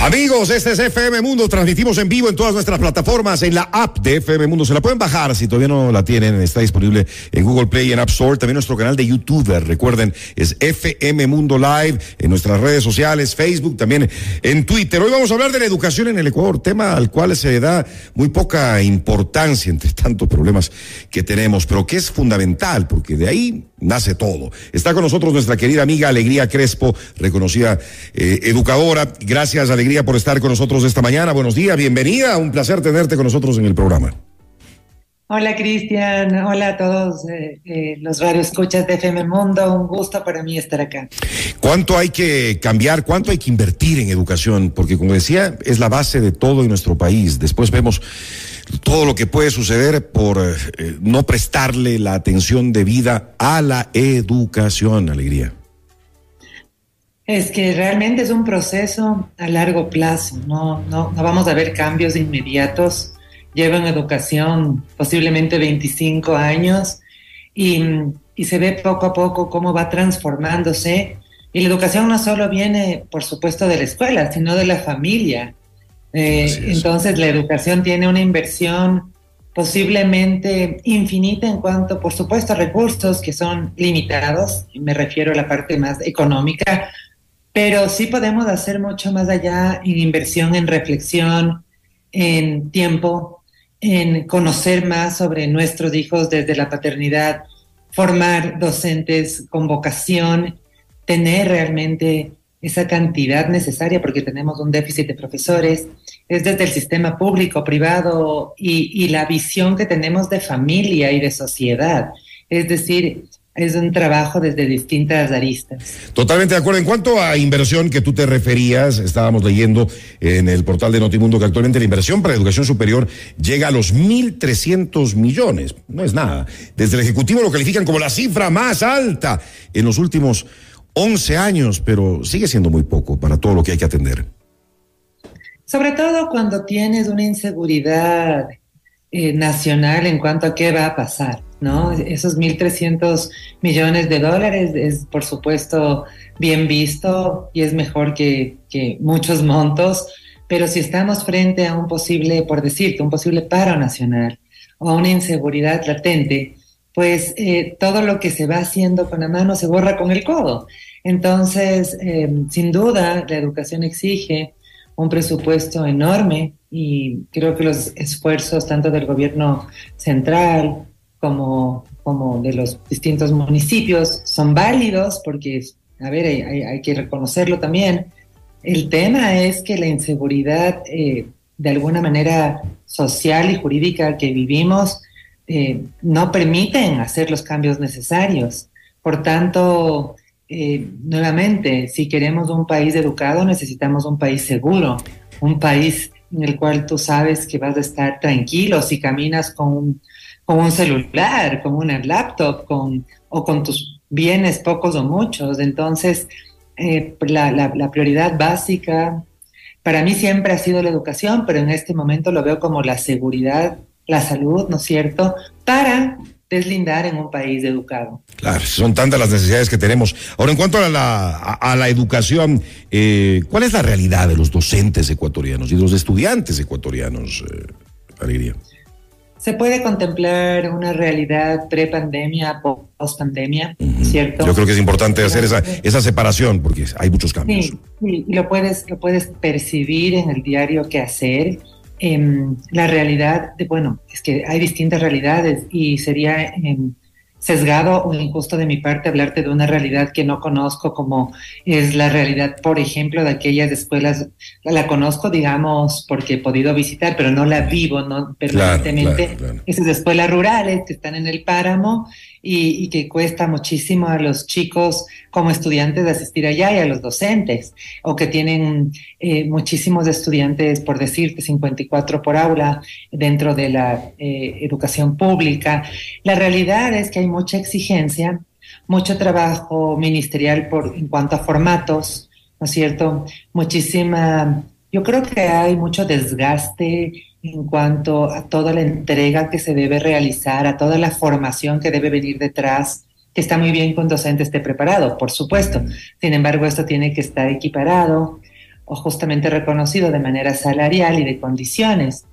Amigos, este es FM Mundo. Transmitimos en vivo en todas nuestras plataformas, en la app de FM Mundo. Se la pueden bajar si todavía no la tienen. Está disponible en Google Play y en App Store. También nuestro canal de YouTube. Recuerden, es FM Mundo Live en nuestras redes sociales, Facebook, también en Twitter. Hoy vamos a hablar de la educación en el Ecuador, tema al cual se da muy poca importancia entre tantos problemas que tenemos, pero que es fundamental porque de ahí nace todo. Está con nosotros nuestra querida amiga Alegría Crespo, reconocida eh, educadora. Gracias, Alegría, por estar con nosotros esta mañana. Buenos días, bienvenida. Un placer tenerte con nosotros en el programa. Hola Cristian, hola a todos eh, eh, los radioescuchas de FM Mundo, un gusto para mí estar acá. ¿Cuánto hay que cambiar? ¿Cuánto hay que invertir en educación? Porque, como decía, es la base de todo en nuestro país. Después vemos todo lo que puede suceder por eh, no prestarle la atención debida a la educación, Alegría. Es que realmente es un proceso a largo plazo, no, no, no vamos a ver cambios inmediatos. Llevo en educación posiblemente 25 años y, y se ve poco a poco cómo va transformándose. Y la educación no solo viene, por supuesto, de la escuela, sino de la familia. Eh, entonces la educación tiene una inversión posiblemente infinita en cuanto, por supuesto, a recursos que son limitados, y me refiero a la parte más económica, pero sí podemos hacer mucho más allá en inversión, en reflexión, en tiempo, en conocer más sobre nuestros hijos desde la paternidad, formar docentes con vocación, tener realmente esa cantidad necesaria porque tenemos un déficit de profesores, es desde el sistema público, privado y, y la visión que tenemos de familia y de sociedad. Es decir, es un trabajo desde distintas aristas. Totalmente de acuerdo. En cuanto a inversión que tú te referías, estábamos leyendo en el portal de Notimundo que actualmente la inversión para educación superior llega a los 1.300 millones. No es nada. Desde el Ejecutivo lo califican como la cifra más alta en los últimos 11 años, pero sigue siendo muy poco para todo lo que hay que atender. Sobre todo cuando tienes una inseguridad eh, nacional en cuanto a qué va a pasar, ¿no? Esos 1.300 millones de dólares es, por supuesto, bien visto y es mejor que, muchos montos, pero si estamos frente a un posible, por decirte, un posible paro nacional o una inseguridad latente, pues eh, todo lo que se va haciendo con la mano se borra con el codo. Entonces, eh, sin duda, la educación exige un presupuesto enorme y creo que los esfuerzos tanto del gobierno central como, como de los distintos municipios son válidos porque, a ver, hay, que reconocerlo también. El tema es que la inseguridad, eh, de alguna manera social y jurídica que vivimos, eh, no permiten hacer los cambios necesarios. Por tanto, eh, nuevamente, si queremos un país educado, necesitamos un país seguro, un país en el cual tú sabes que vas a estar tranquilo si caminas con un, celular, con una laptop, con, o con tus bienes, pocos o muchos. Entonces, eh, la- la prioridad básica para mí siempre ha sido la educación, pero en este momento lo veo como la seguridad, la salud, ¿no es cierto? Para deslindar en un país educado. Claro, son tantas las necesidades que tenemos. Ahora, en cuanto a la, a, a la educación, eh, ¿cuál es la realidad de los docentes ecuatorianos y de los estudiantes ecuatorianos, eh, Alegría? Se puede contemplar una realidad pre-pandemia, post-pandemia, Ujú. ¿cierto? Yo creo que es importante hacer esa, esa separación porque hay muchos cambios. Sí, sí, y lo puedes, lo puedes percibir en el diario que hacer. Em, la realidad, de, bueno, es que hay distintas realidades y sería em, sesgado o injusto de mi parte hablarte de una realidad que no conozco como es la realidad, por ejemplo, de aquellas escuelas, la, la conozco, digamos, porque he podido visitar, pero no la vivo no permanentemente. claro, claro. Esas escuelas rurales que están en el páramo y, que cuesta muchísimo a los chicos como estudiantes de asistir allá y a los docentes, o que tienen eh, muchísimos estudiantes, por decirte, 54 por aula dentro de la eh, educación pública. La realidad es que hay mucha exigencia, mucho trabajo ministerial por, en cuanto a formatos, ¿no es cierto? Muchísima, yo creo que hay mucho desgaste en cuanto a toda la entrega que se debe realizar, a toda la formación que debe venir detrás, que está muy bien que un docente esté preparado, por supuesto. Sin embargo, esto tiene que estar equiparado o justamente reconocido de manera salarial y de condiciones.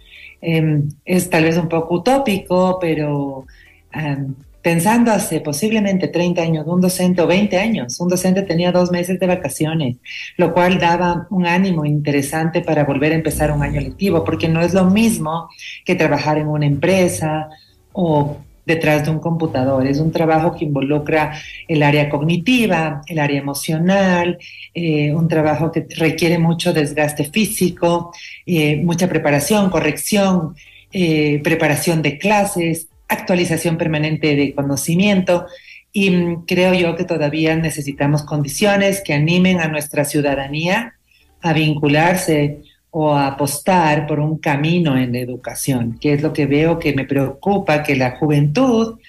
Eh, es tal vez un poco utópico, pero um, pensando hace posiblemente 30 años, un docente o 20 años, un docente tenía dos meses de vacaciones, lo cual daba un ánimo interesante para volver a empezar un año lectivo, porque no es lo mismo que trabajar en una empresa o detrás de un computador. Es un trabajo que involucra el área cognitiva, el área emocional, eh, un trabajo que requiere mucho desgaste físico, eh, mucha preparación, corrección, eh, preparación de clases, actualización permanente de conocimiento y mm, creo yo que todavía necesitamos condiciones que animen a nuestra ciudadanía a vincularse o a apostar por un camino en la educación, que es lo que veo que me preocupa, que la juventud,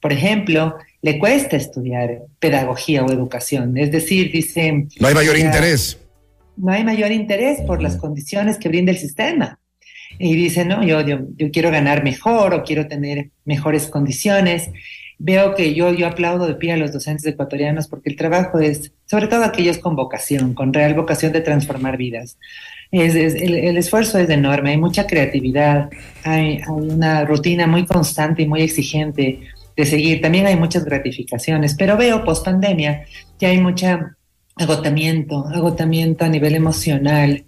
por ejemplo, le cuesta estudiar pedagogía o educación. Es decir, dicen... No hay mayor interés. No hay mayor interés por las condiciones que brinda el sistema y dice, no, yo, yo, yo, quiero ganar mejor o quiero tener mejores condiciones. Veo que yo, yo aplaudo de pie a los docentes ecuatorianos porque el trabajo es, sobre todo aquellos con vocación, con real vocación de transformar vidas. Es, es el, el, esfuerzo es enorme, hay mucha creatividad, hay, hay una rutina muy constante y muy exigente de seguir. También hay muchas gratificaciones, pero veo post pandemia que hay mucha agotamiento, agotamiento a nivel emocional,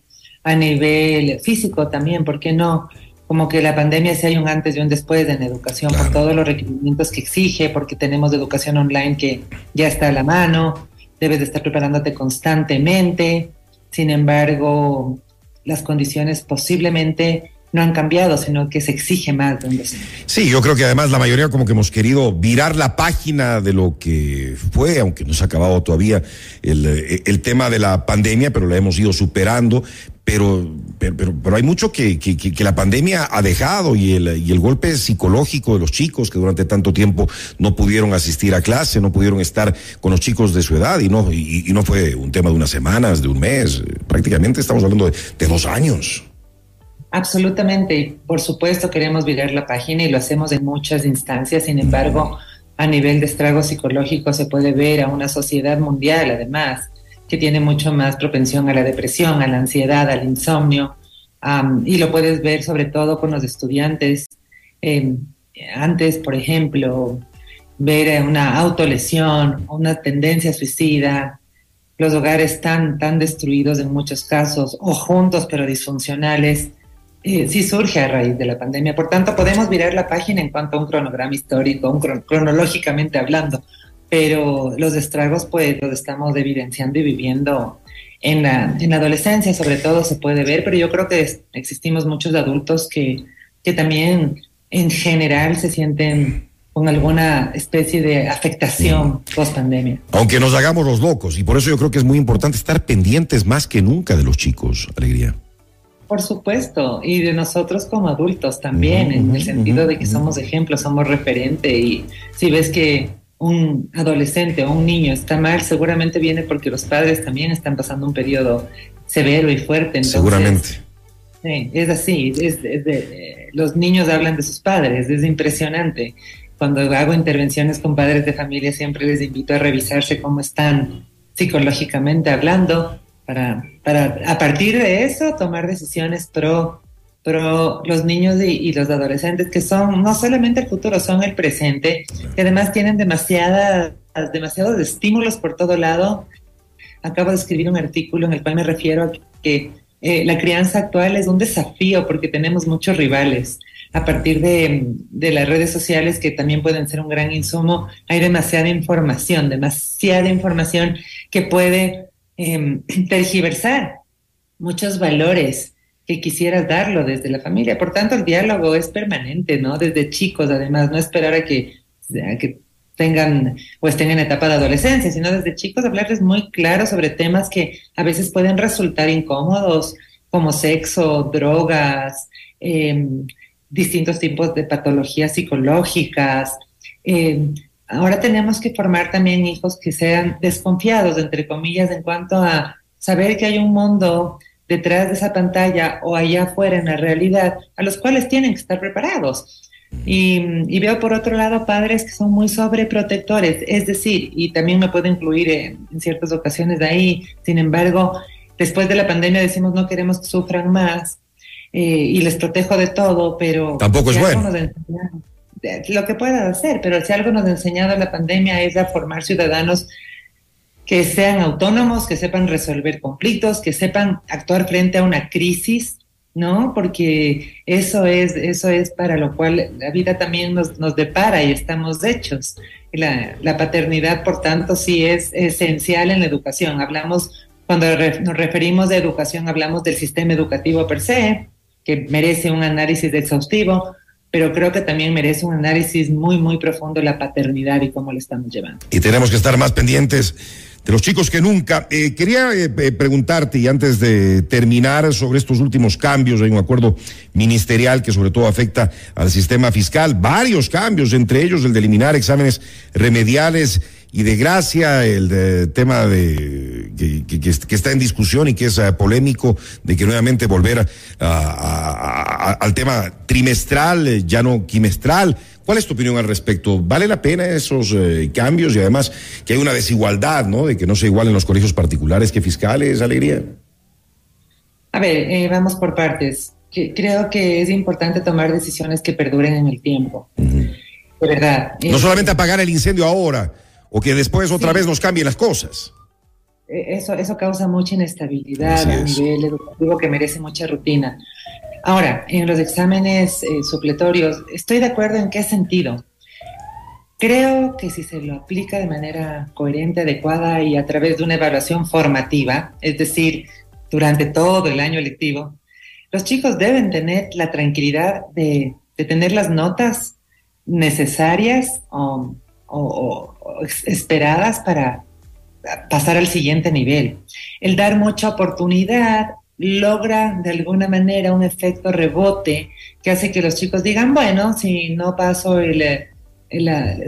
a nivel físico también, ¿por qué no? Como que la pandemia si hay un antes y un después en educación claro. por todos los requerimientos que exige, porque tenemos educación online que ya está a la mano, debes de estar preparándote constantemente. Sin embargo, las condiciones posiblemente no han cambiado, sino que se exige más de un docente. Sí, yo creo que además la mayoría como que hemos querido virar la página de lo que fue, aunque no se ha acabado todavía el, el tema de la pandemia, pero la hemos ido superando, pero, pero, pero, hay mucho que, que, que, la pandemia ha dejado y el, y el golpe psicológico de los chicos que durante tanto tiempo no pudieron asistir a clase, no pudieron estar con los chicos de su edad y no, y, y no fue un tema de unas semanas, de un mes, prácticamente estamos hablando de, de dos años. Absolutamente, y por supuesto queremos virar la página y lo hacemos en muchas instancias, sin embargo, a nivel de estrago psicológico se puede ver a una sociedad mundial, además, que tiene mucho más propensión a la depresión, a la ansiedad, al insomnio, y lo puedes ver sobre todo con los estudiantes. Eh, antes, por ejemplo, ver una autolesión, una tendencia suicida, los hogares tan, tan destruidos en muchos casos, o juntos pero disfuncionales, eh, sí surge a raíz de la pandemia. Por tanto, podemos virar la página en cuanto a un cronograma histórico, un cron cronológicamente hablando, pero los estragos pues los estamos evidenciando y viviendo en la, en la adolescencia, sobre todo se puede ver, pero yo creo que es, existimos muchos adultos que, que también en general se sienten con alguna especie de afectación post pandemia. Aunque nos hagamos los locos, y por eso yo creo que es muy importante estar pendientes más que nunca de los chicos, Alegría. Por supuesto, y de nosotros como adultos también, uh -huh, en el sentido uh -huh, de que somos ejemplos, somos referente, y si ves que un adolescente o un niño está mal, seguramente viene porque los padres también están pasando un periodo severo y fuerte. Entonces, seguramente. Sí, es así, es, es de, los niños hablan de sus padres, es impresionante. Cuando hago intervenciones con padres de familia siempre les invito a revisarse cómo están psicológicamente hablando para, para a partir de eso tomar decisiones pro, pro los niños y, y, los adolescentes que son no solamente el futuro, son el presente, que además tienen demasiadas, demasiados estímulos por todo lado. Acabo de escribir un artículo en el cual me refiero a que eh, la crianza actual es un desafío porque tenemos muchos rivales. A partir de, de, las redes sociales, que también pueden ser un gran insumo, hay demasiada información, demasiada información que puede eh, tergiversar muchos valores que quisieras darlo desde la familia. Por tanto, el diálogo es permanente, ¿no? Desde chicos, además, no esperar a que, a que tengan o estén en etapa de adolescencia, sino desde chicos hablarles muy claro sobre temas que a veces pueden resultar incómodos, como sexo, drogas, em, distintos tipos de patologías psicológicas. Em, ahora tenemos que formar también hijos que sean desconfiados, entre comillas, en cuanto a saber que hay un mundo detrás de esa pantalla o allá afuera en la realidad, a los cuales tienen que estar preparados. Y, veo por otro lado padres que son muy sobreprotectores, es decir, y también me puedo incluir en, ciertas ocasiones de ahí, sin embargo, después de la pandemia decimos no queremos que sufran más eh, y les protejo de todo, pero... Tampoco es bueno. Lo que pueda hacer, pero si algo nos ha enseñado la pandemia es a formar ciudadanos que sean autónomos, que sepan resolver conflictos, que sepan actuar frente a una crisis, ¿no? Porque eso es, eso es para lo cual la vida también nos, nos depara y estamos hechos. La, la, paternidad, por tanto, sí es esencial en la educación. Hablamos, cuando nos referimos de educación, hablamos del sistema educativo per se, que merece un análisis exhaustivo, pero creo que también merece un análisis muy, muy profundo la paternidad y cómo le estamos llevando. Y tenemos que estar más pendientes de los chicos que nunca. Eh, quería eh, eh, preguntarte, y antes de terminar, sobre estos últimos cambios, hay un acuerdo ministerial que sobre todo afecta al sistema fiscal, varios cambios, entre ellos el de eliminar exámenes remediales y de gracia, el tema de que, está en discusión y que es polémico, de que nuevamente volver al tema trimestral, ya no quimestral. ¿Cuál es tu opinión al respecto? ¿Vale la pena esos eh, cambios y además que hay una desigualdad, ¿no? De que no se igualen los colegios particulares que fiscales, Alegría. A ver, eh, vamos por partes. creo que es importante tomar decisiones que perduren en el tiempo. De verdad. no solamente apagar el incendio ahora o que después otra vez nos cambien las cosas. Eh, eso, eso causa mucha inestabilidad a nivel educativo que merece mucha rutina. Ahora, en los exámenes eh, supletorios, estoy de acuerdo en qué sentido. Creo que si se lo aplica de manera coherente, adecuada y a través de una evaluación formativa, es decir, durante todo el año lectivo, los chicos deben tener la tranquilidad de, tener las notas necesarias o, esperadas para pasar al siguiente nivel. El dar mucha oportunidad logra de alguna manera un efecto rebote que hace que los chicos digan, bueno, si no paso el,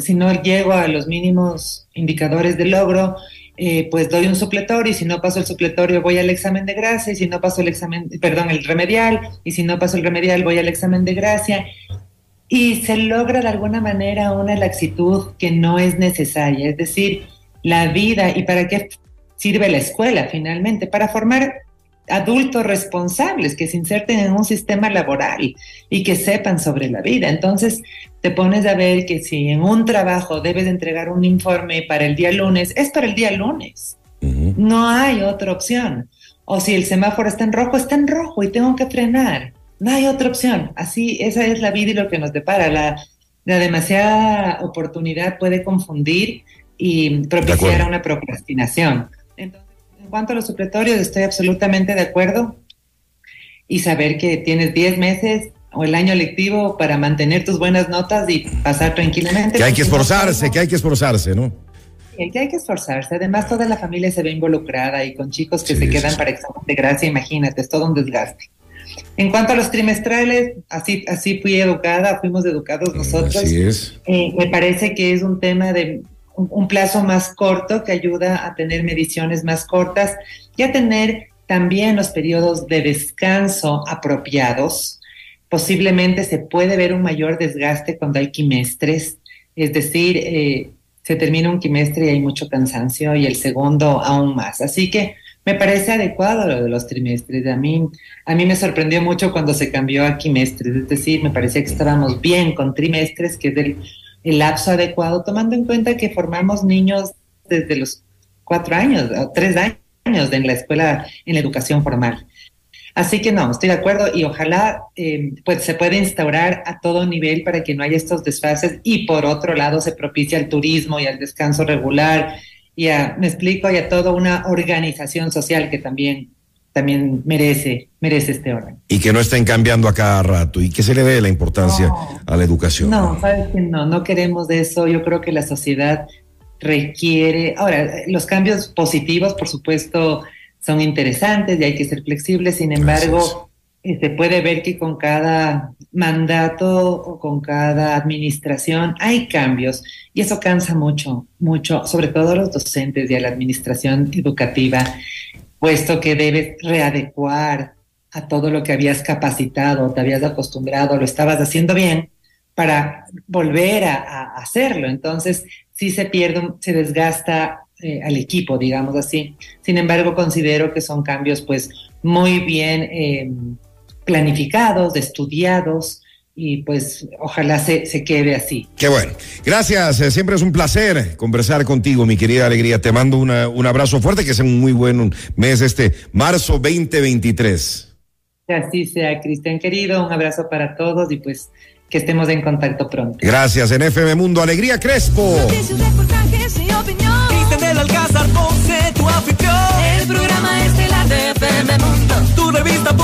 si no llego a los mínimos indicadores de logro, eh, pues doy un supletorio y si no paso el supletorio voy al examen de gracia y si no paso el examen, perdón, el remedial y si no paso el remedial voy al examen de gracia y se logra de alguna manera una laxitud que no es necesaria, es decir, la vida y para qué sirve la escuela finalmente, para formar adultos responsables que se inserten en un sistema laboral y que sepan sobre la vida. Entonces, te pones a ver que si en un trabajo debes entregar un informe para el día lunes, es para el día lunes. No hay otra opción. O si el semáforo está en rojo, está en rojo y tengo que frenar. No hay otra opción. Así, esa es la vida y lo que nos depara. La, la demasiada oportunidad puede confundir y propiciar una procrastinación. Entonces, en cuanto a los supletorios, estoy absolutamente de acuerdo. Y saber que tienes 10 meses o el año lectivo para mantener tus buenas notas y pasar tranquilamente. Que hay que esforzarse, que hay que esforzarse, ¿no? que hay que esforzarse. Además, toda la familia se ve involucrada y con chicos que se quedan para examen de gracia, imagínate, es todo un desgaste. En cuanto a los trimestrales, así, así fui educada, fuimos educados nosotros. Así es. Eh, me parece que es un tema de un, plazo más corto que ayuda a tener mediciones más cortas y a tener también los periodos de descanso apropiados. Posiblemente se puede ver un mayor desgaste cuando hay quimestres, es decir, eh, se termina un quimestre y hay mucho cansancio y el segundo aún más. Así que me parece adecuado lo de los trimestres. A mí, a mí me sorprendió mucho cuando se cambió a quimestres, es decir, me parecía que estábamos bien con trimestres, que es del el lapso adecuado, tomando en cuenta que formamos niños desde los cuatro años o tres años en la escuela, en la educación formal. Así que no, estoy de acuerdo y ojalá eh, pues se pueda instaurar a todo nivel para que no haya estos desfases y por otro lado se propicia el turismo y el descanso regular y a, me explico, y a toda una organización social que también también merece, merece este orden. Y que no estén cambiando a cada rato y que se le dé la importancia No. a la educación. No, sabes que no, no queremos de eso. Yo creo que la sociedad requiere. Ahora, los cambios positivos, por supuesto, son interesantes y hay que ser flexibles. Sin embargo, eh, se puede ver que con cada mandato o con cada administración hay cambios y eso cansa mucho, mucho, sobre todo a los docentes y a la administración educativa, puesto que debes readecuar a todo lo que habías capacitado, te habías acostumbrado, lo estabas haciendo bien para volver a, hacerlo. Entonces, sí se pierde, se desgasta eh, al equipo, digamos así. Sin embargo, considero que son cambios pues muy bien eh, planificados, estudiados y pues ojalá se, se quede así. Qué bueno. Gracias. eh, Siempre es un placer conversar contigo, mi querida Alegría. Te mando una- un abrazo fuerte, que sea un muy buen mes este marzo 2023. Que así sea, Cristian querido, un abrazo para todos y pues que estemos en contacto pronto. Gracias en FM Mundo. Alegría Crespo. Cristian del Alcázar, Ponce, tu afición. El programa estelar de FM Mundo. Tu revista